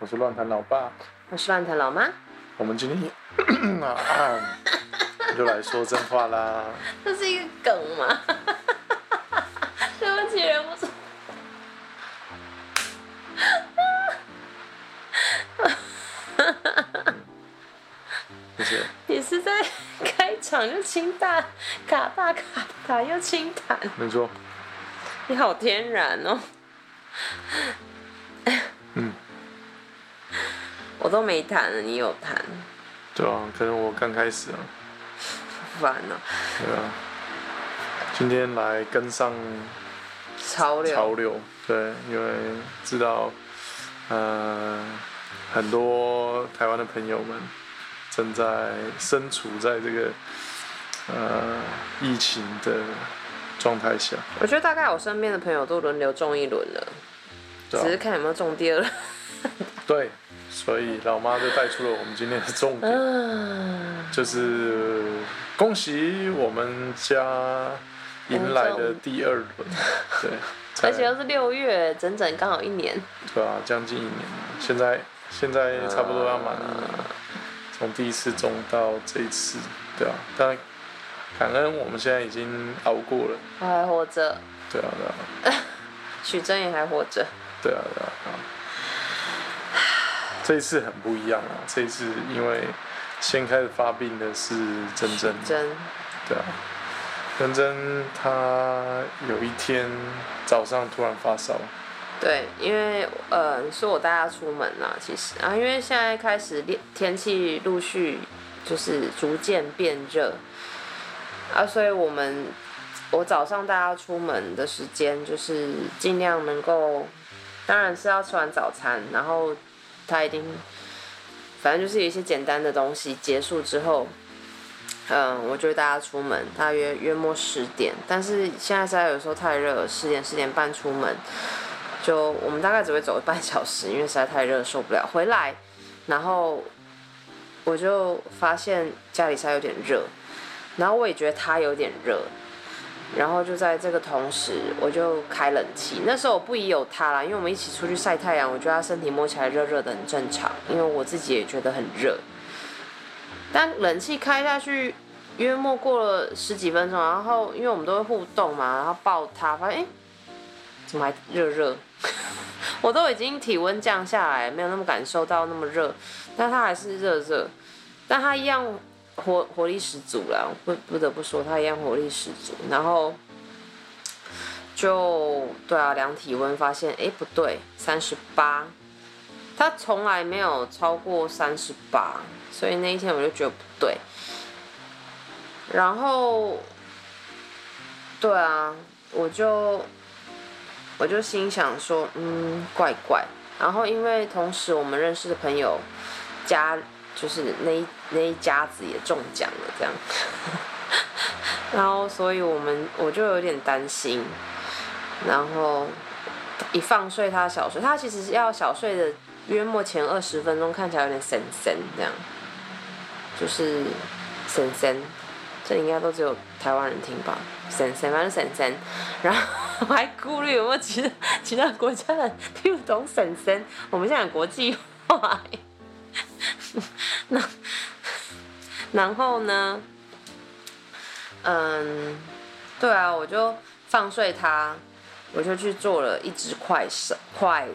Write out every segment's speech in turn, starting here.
我是乱谈老爸。我是乱谈老妈，我们今天 啊，就来说真话啦。这是一个梗吗？对不起，忍不住。谢谢。你是在开场就清大卡大卡大又清弹，没错，你好天然哦。我都没谈了，你有谈，对啊，可能我刚开始啊，烦哦。对啊。今天来跟上潮流，潮流，对，因为知道，呃，很多台湾的朋友们正在身处在这个呃疫情的状态下，我觉得大概我身边的朋友都轮流中一轮了，啊，只是看有没有中第二轮。对，所以老妈就带出了我们今天的重点，嗯，就是恭喜我们家迎来的第二轮，对，而且又是六月，整整刚好一年。对啊，将近一年。现在现在差不多要满一年，从第一次中到这一次，对啊。但感恩我们现在已经熬过了，我还活着，对啊，对啊，许真也还活着。对啊，对啊。啊这一次很不一样啊！这一次因为先开始发病的是珍珍，真，对啊，珍珍她有一天早上突然发烧，对，因为呃，是我带他出门啦，其实啊，因为现在开始天天气陆续就是逐渐变热。啊，所以我们我早上带他出门的时间就是尽量能够，当然是要吃完早餐，然后他一定，反正就是有一些简单的东西结束之后。嗯，我就带他出门，大约约莫十点，但是现在实在有时候太热，十点十点半出门，就我们大概只会走半小时，因为实在太热受不了。回来，然后我就发现家里实在有点热，然后我也觉得他有点热，然后就在这个同时，我就开冷气。那时候我不疑有他啦，因为我们一起出去晒太阳，我觉得他身体摸起来热热的很正常，因为我自己也觉得很热。但冷气开下去，约莫过了十几分钟，然后因为我们都会互动嘛，然后抱他，发现、怎么还热热？我都已经体温降下来，没有那么感受到那么热，但他还是热热，但他一样活活力十足啦，不不得不说他一样活力十足。然后就对啊，量体温发现哎、诶不对，三十八，他从来没有超过三十八，所以那一天我就觉得不对。然后，对啊，我就我就心想说，嗯，怪怪。然后因为同时我们认识的朋友家就是那一那一家子也中奖了，这样。然后所以我们我就有点担心，然后一放睡他小睡，他其实要小睡的约莫前二十分钟看起来有点神神这样，就是神神。这应该都只有台湾人听吧，神神反正神神，然后我还顾虑有没有其他其他国家的听不懂婶婶，我们现在有国际化，那然后呢，嗯，对啊，我就放睡他，我就去做了一只快筛快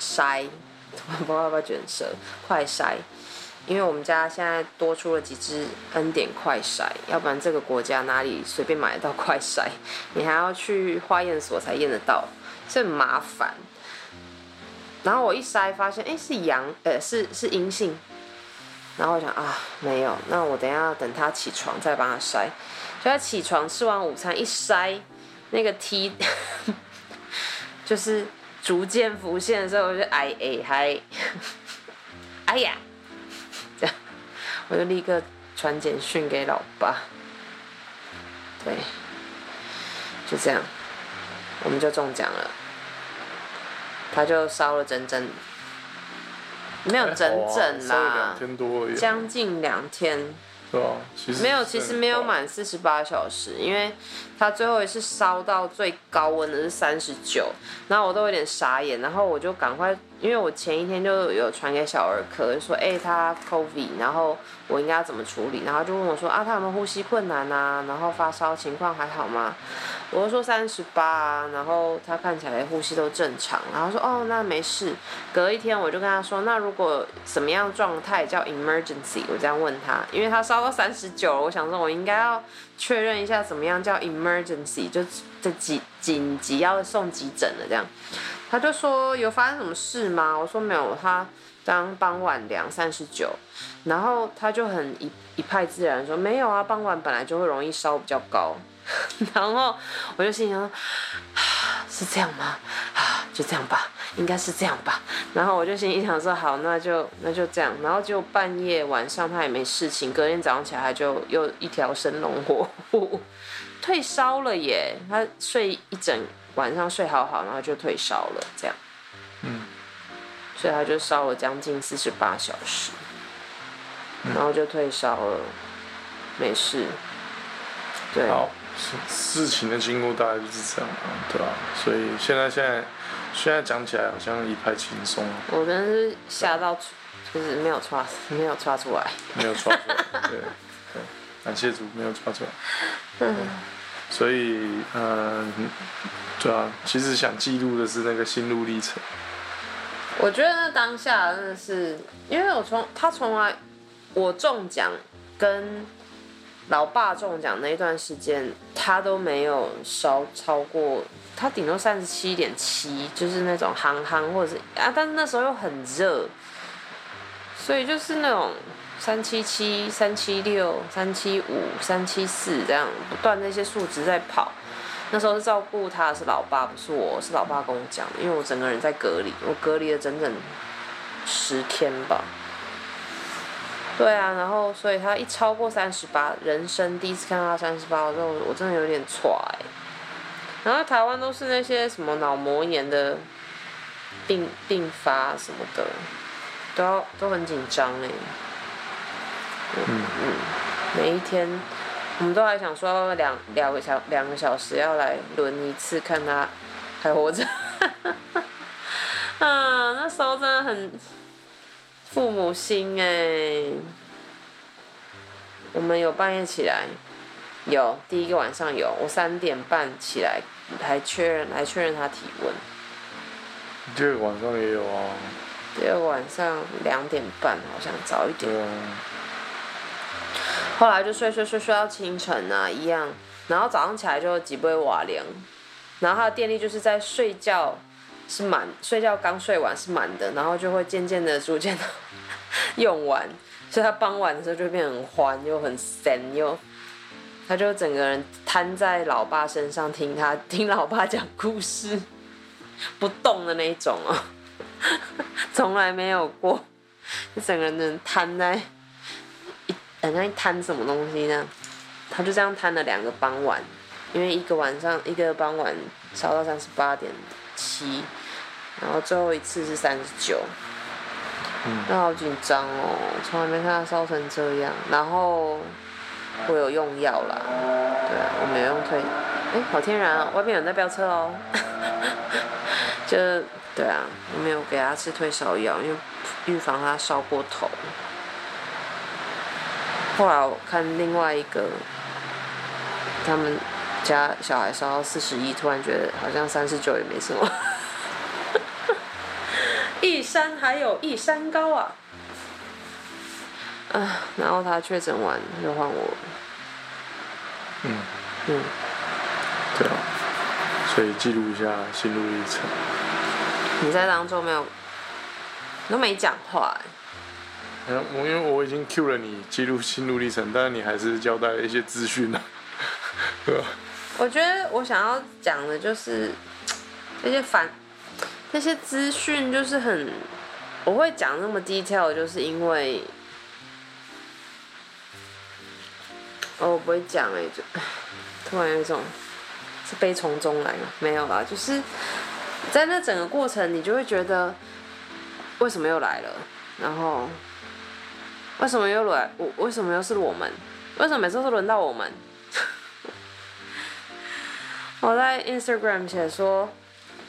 筛，不知道要不要卷舌，快筛。因为我们家现在多出了几只恩典快筛，要不然这个国家哪里随便买得到快筛？你还要去化验所才验得到，这很麻烦。然后我一筛发现，哎，是阳，呃，是是阴性。然后我想啊，没有，那我等一下等他起床再帮他筛。就他起床吃完午餐一筛，那个 T 就是逐渐浮现的时候，我就哎哎嗨，哎呀，我就立刻传简讯给老爸，对，就这样，我们就中奖了，他就烧了整整，没有整整啦，啦两，天多而已，将近两天，对啊？其实没有，其实没有满四十八小时，因为他最后一次烧到最高温的是三十九，然后我都有点傻眼，然后我就赶快，因为我前一天就有传给小儿科，就说哎、他 COVID，然后我应该怎么处理，然后就问我说啊他有没有呼吸困难啊，然后发烧情况还好吗？我就说三十八，然后他看起来呼吸都正常，然后说哦那没事。隔一天我就跟他说，那如果什么样状态叫 emergency？我这样问他，因为他烧到三十九，我想说我应该要确认一下怎么样叫 emergency，就这几紧急要送急诊了这样。他就说有发生什么事吗？我说没有，他刚傍晚量三十九，然后他就很一一派自然说没有啊，傍晚本来就会容易烧比较高。然后我就心想，是这样吗？啊，就这样吧，应该是这样吧。然后我就心里想说，好，那就那就这样。然后就半夜晚上他也没事情，隔天早上起来他就又一条生龙活虎，退烧了耶。他睡一整晚上睡好好，然后就退烧了，这样。嗯。所以他就烧了将近四十八小时，然后就退烧了，没事。对。好，事事情的经过大概就是这样啊，对吧、所以现在现在现在讲起来好像一派轻松，我真是吓到，就是没有刷，没有刷出来。没有抓出来，对对，感谢主没有抓出来。嗯，所以，嗯、对啊，其实想记录的是那个心路历程。我觉得那当下真的是，因为我从他从来我中奖跟老爸中奖那一段时间，他都没有烧超过，他顶多三十七点七，就是那种憨憨或者是啊，但是那时候又很热，所以就是那种三七七、三七六、三七五、三七四这样不断那些数值在跑。那时候是照顾他是老爸，不是我，是老爸跟我讲的，因为我整个人在隔离，我隔离了整整十天吧。对啊，然后所以他一超过三十八，人生第一次看到他三十八的时候，我真的有点踹。然后台湾都是那些什么脑膜炎的病并发什么的，都要都很紧张哎。嗯嗯，每一天我们都还想说两两个小两个小时要来轮一次，看他还活着。啊，那时候真的很父母心哎。我们有半夜起来，有第一个晚上有，我三点半起来还确认来确认他体温，第二个晚上也有啊，第二晚上两点半好像早一点。对啊，后来就睡睡睡睡到清晨啊，一样，然后早上起来就几杯瓦凉，然后他的电力就是在睡觉是满，睡觉刚睡完是满的，然后就会渐渐的逐渐的 用完，所以他傍晚的时候就会变很欢又很神又，他就整个人瘫在老爸身上听他听老爸讲故事，不动的那一种哦，从来没有过，就整个人瘫在。好像一摊什么东西那样，他就这样摊了两个傍晚，因为一个晚上一个傍晚烧到三十八点七，然后最后一次是三十九，嗯那好紧张哦，从来没看他烧成这样。然后我有用药啦，对啊，我没有用退，哎，好天然啊，外面有人在飙车哦，就对啊，我没有给他吃退烧药，因为预防他烧过头。后来我看另外一个，他们家小孩烧到四十一，突然觉得好像三十九也没什么。一山还有一山高啊！啊，然后他确诊完又换我。嗯，嗯，对啊，所以记录一下心路历程。你在当中没有，你都没讲话、欸。哎呀，我因为我已经 Q 了你记录心路历程，但是你还是交代了一些资讯啊，对吧？我觉得我想要讲的就是这些反那些资讯，就是很我会讲那么 detail，就是因为哦，我不会讲哎，就突然有一种是悲从中来嘛，没有啦，就是在那整个过程，你就会觉得为什么又来了，然后为什么又来，我为什么又是我们，为什么每次都是轮到我们？我在 Instagram 写说，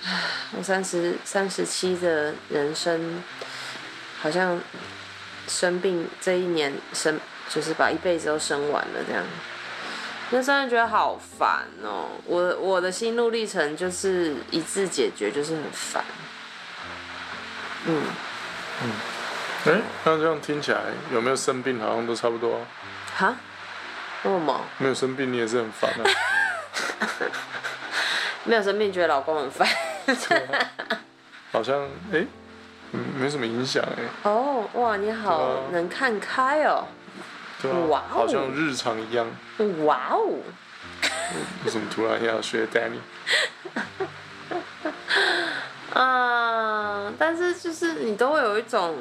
我三十三十七的人生，好像生病这一年生，就是把一辈子都生完了这样。那真的觉得好烦哦！我我的心路历程就是一次解决，就是很烦。嗯嗯，哎，那这样听起来有没有生病好像都差不多。哈？为什么？没有生病你也是很烦啊。没有生病，觉得老公很烦。好像哎，没什么影响哎。哦，哇，你好能看开哦。对啊。哇好像日常一样。哇哦。为什么突然要学 Danny？啊，但是就是你都会有一种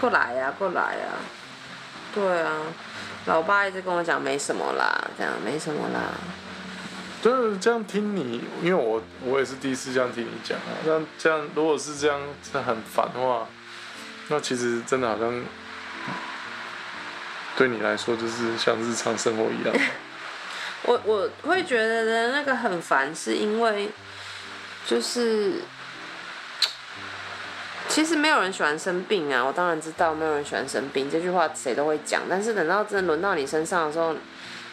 过来呀，过来呀。对啊，老爸一直跟我讲没什么啦，这样没什么啦。就是这样听你，因为我我也是第一次这样听你讲啊。那这样如果是这样，是很烦的话，那其实真的好像对你来说就是像日常生活一样。我我会觉得的那个很烦，是因为就是其实没有人喜欢生病啊。我当然知道没有人喜欢生病，这句话谁都会讲。但是等到真的轮到你身上的时候，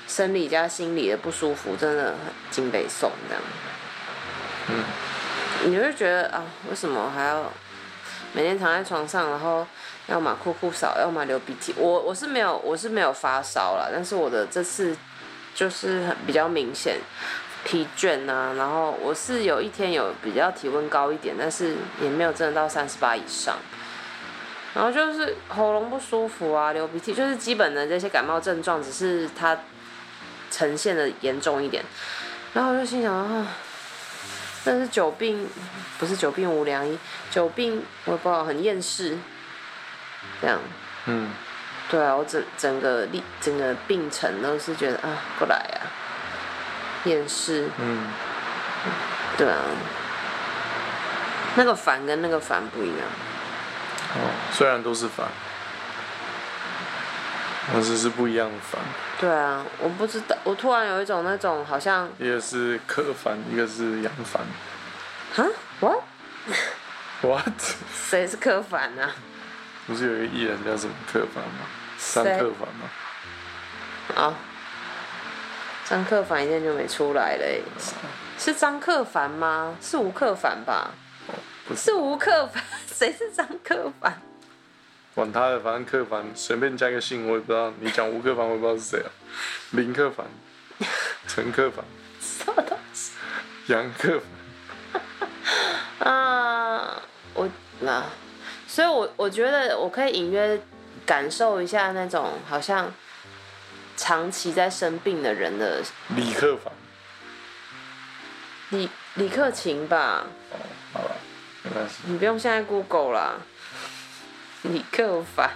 生理加心理的不舒服，真的很经北宋这样。嗯，你会觉得啊，为什么还要每天躺在床上，然后要么哭哭扫，要么流鼻涕？我我是没有，我是没有发烧了，但是我的这次就是很比较明显疲倦啊，然后我是有一天有比较体温高一点，但是也没有真的到三十八以上。然后就是喉咙不舒服啊，流鼻涕，就是基本的这些感冒症状，只是它。呈现的严重一点，然后我就心想啊，但是久病不是久病无良医，久病我也不知道很厌世，这样，嗯，对啊，我整整个历整个病程都是觉得啊，过来啊，厌世，嗯，对啊，那个烦跟那个烦不一样，哦，虽然都是烦。但是是不一样的烦。对啊，我不知道，我突然有一种那种好像。一个是客烦，一个是杨烦。哈？What？What？谁是客烦啊？不是有一个艺人叫什么客烦吗？张客烦吗？啊，张克凡一天就没出来了。是张克凡吗？是吴克凡吧？不是。吴克凡，谁是张克凡？管他的，反正克凡随便加个姓，我也不知道。你讲吴克凡，我也不知道是谁啊。林克凡、陈克凡、什么东西？杨克凡。啊，我那，所以我我觉得我可以隐约感受一下那种好像长期在生病的人的。李克凡。李李克勤吧。哦，好了，没关系。你不用现在 Google 啦。李克凡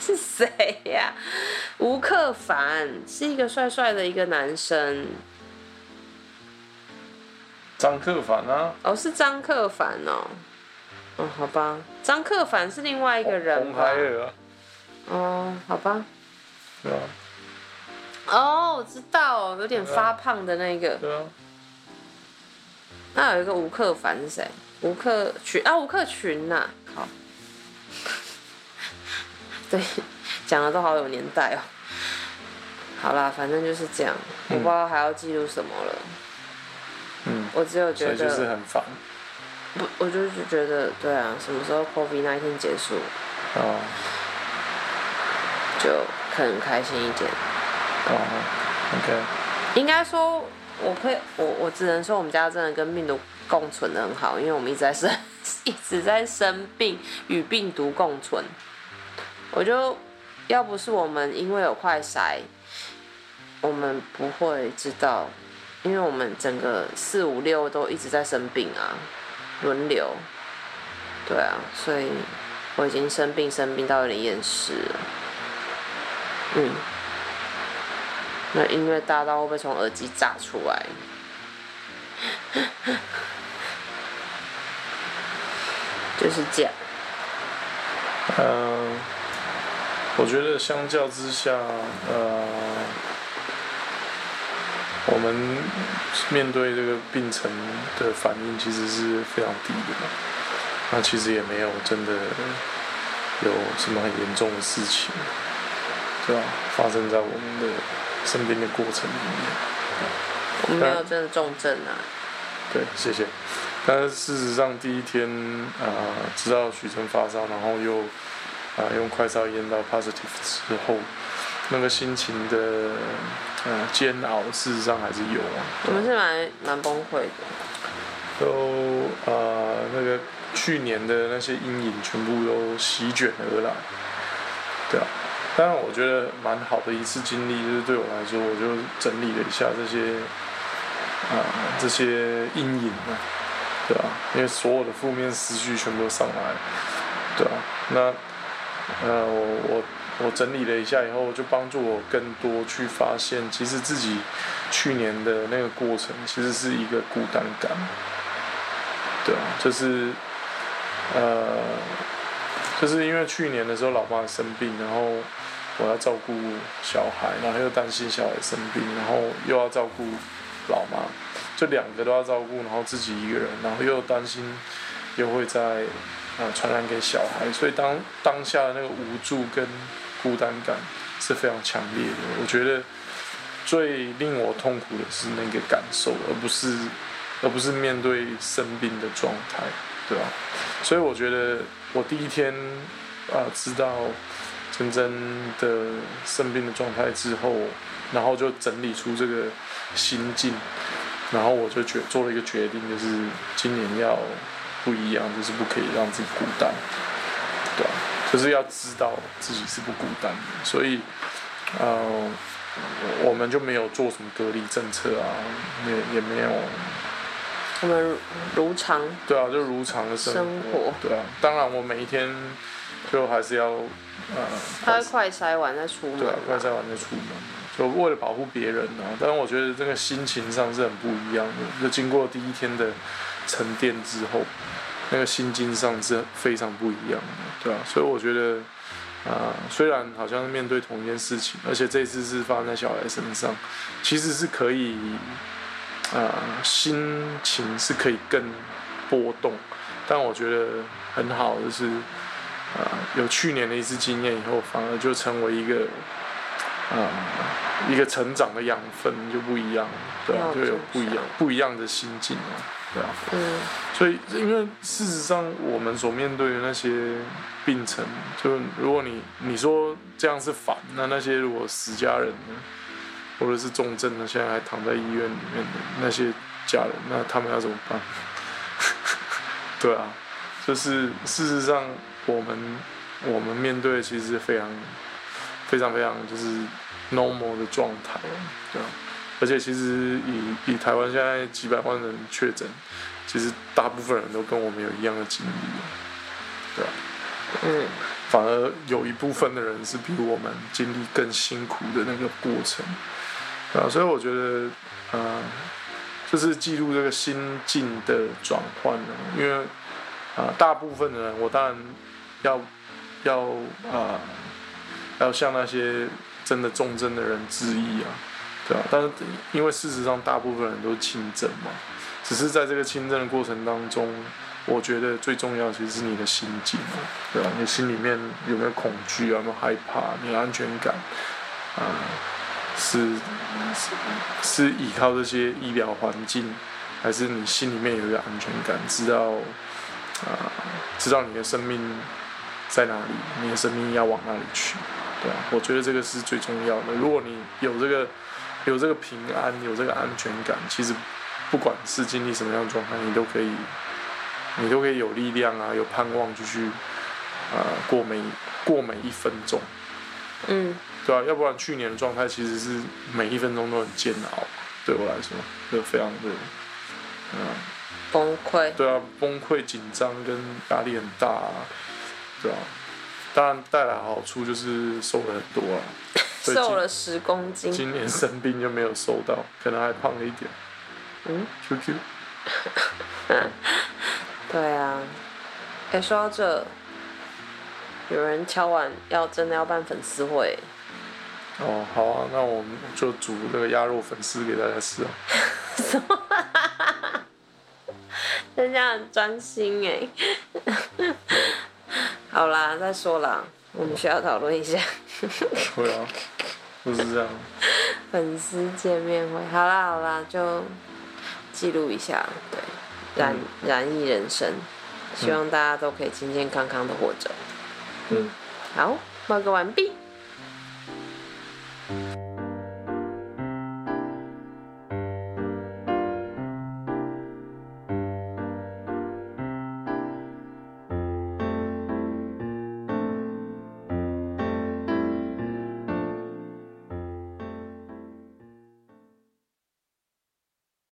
是谁呀？吴克凡是一个帅帅的一个男生。张克凡啊？哦，是张克凡哦。哦，好吧，张克凡是另外一个人。红孩儿啊。哦，好吧。对啊。哦，我知道，有点发胖的那个。对啊。那有一个吴克凡是谁？吴克群啊，吴克群呐。好。对，讲的都好有年代哦。好啦，反正就是这样，我不知道还要记录什么了。嗯。我只有觉得。就是很烦。不，我就是觉得，对啊，什么时候 COVID 那一天结束？哦。就可能开心一点。哦，OK。应该说，我可以，我我只能说，我们家真的跟病毒共存的很好，因为我们一直在生，一直在生病，与病毒共存。我就要不是我们因为有快筛，我们不会知道，因为我们整个四五六都一直在生病啊，轮流，对啊，所以我已经生病生病到有点厌世了，嗯，那音乐大到会不会从耳机炸出来？就是这样。嗯，我觉得相较之下，呃，我们面对这个病程的反应其实是非常低的。那其实也没有真的有什么很严重的事情，对吧？发生在我们的身边的过程里面。我们没有真的重症啊。对，谢谢。但是事实上，第一天啊，知道许晨发烧，然后又啊用快烧验到 positive 之后，那个心情的呃煎熬，事实上还是有啊。我们是蛮蛮崩溃的。都呃那个去年的那些阴影全部都席卷而来，对啊。当然，我觉得蛮好的一次经历，就是对我来说，我就整理了一下这些啊这些阴影啊。对啊，因为所有的负面思绪全部都上来，对啊，那呃，我我我整理了一下以后，就帮助我更多去发现，其实自己去年的那个过程，其实是一个孤单感，对啊，就是呃，就是因为去年的时候，老妈生病，然后我要照顾小孩，然后又担心小孩生病，然后又要照顾老妈。就两个都要照顾，然后自己一个人，然后又担心又会在啊传染给小孩，所以当当下的那个无助跟孤单感是非常强烈的。我觉得最令我痛苦的是那个感受，而不是而不是面对生病的状态，对吧？所以我觉得我第一天啊知道真真的生病的状态之后，然后就整理出这个心境。然后我就决做了一个决定，就是今年要不一样，就是不可以让自己孤单，对吧？就是要知道自己是不孤单的，所以，呃，我们就没有做什么隔离政策啊，也也没有，我们如常，对啊，就如常的生活，对啊，当然我每一天就还是要，呃，他快筛完再出门，对啊，快筛完再出门。就为了保护别人啊，但是我觉得这个心情上是很不一样的。就经过第一天的沉淀之后，那个心境上是非常不一样的，对啊，所以我觉得，啊，虽然好像是面对同一件事情，而且这次是发生在小孩身上，其实是可以，啊，心情是可以更波动。但我觉得很好的是，啊，有去年的一次经验以后，反而就成为一个。啊，一个成长的养分就不一样，对啊？就有不一样不一样的心境啊，对啊。嗯。所以，因为事实上，我们所面对的那些病程，就如果你你说这样是反，那那些如果死家人呢，或者是重症的，现在还躺在医院里面的那些家人，那他们要怎么办？对啊，就是事实上，我们我们面对其实非常。非常非常就是 normal 的状态，对啊，而且其实以以台湾现在几百万人确诊，其实大部分人都跟我们有一样的经历，对啊，嗯，反而有一部分的人是比我们经历更辛苦的那个过程，对啊，所以我觉得，呃，就是记录这个心境的转换呢，因为啊，大部分的人，我当然要要啊。要向那些真的重症的人致意啊，对啊，但是因为事实上大部分人都是轻症嘛，只是在这个轻症的过程当中，我觉得最重要其实是你的心境，对吧？你心里面有没有恐惧啊？有没有害怕？你的安全感啊，是是是依靠这些医疗环境，还是你心里面有一个安全感，知道啊，知道你的生命在哪里，你的生命要往哪里去？对啊，我觉得这个是最重要的。如果你有这个有这个平安，有这个安全感，其实不管是经历什么样的状态，你都可以，你都可以有力量啊，有盼望继续啊过每过每一分钟。嗯，对啊，要不然去年的状态其实是每一分钟都很煎熬，对我来说就非常的嗯崩溃。对啊，崩溃、紧张跟压力很大，啊对啊。当然带来好处就是瘦了很多啊。瘦了十公斤。今年生病就没有瘦到，可能还胖了一点。嗯，QQ，对啊，哎、说到这，有人敲完要真的要办粉丝会，哦，好啊，那我们就煮那个鸭肉粉丝给大家吃啊。人家很专心哎。好啦，再说啦，我们需要讨论一下 会啊，就是这样。粉丝见面会。好啦好啦，就记录一下，对，染染艺人生，希望大家都可以健健康康的活着。嗯，好，报告完毕。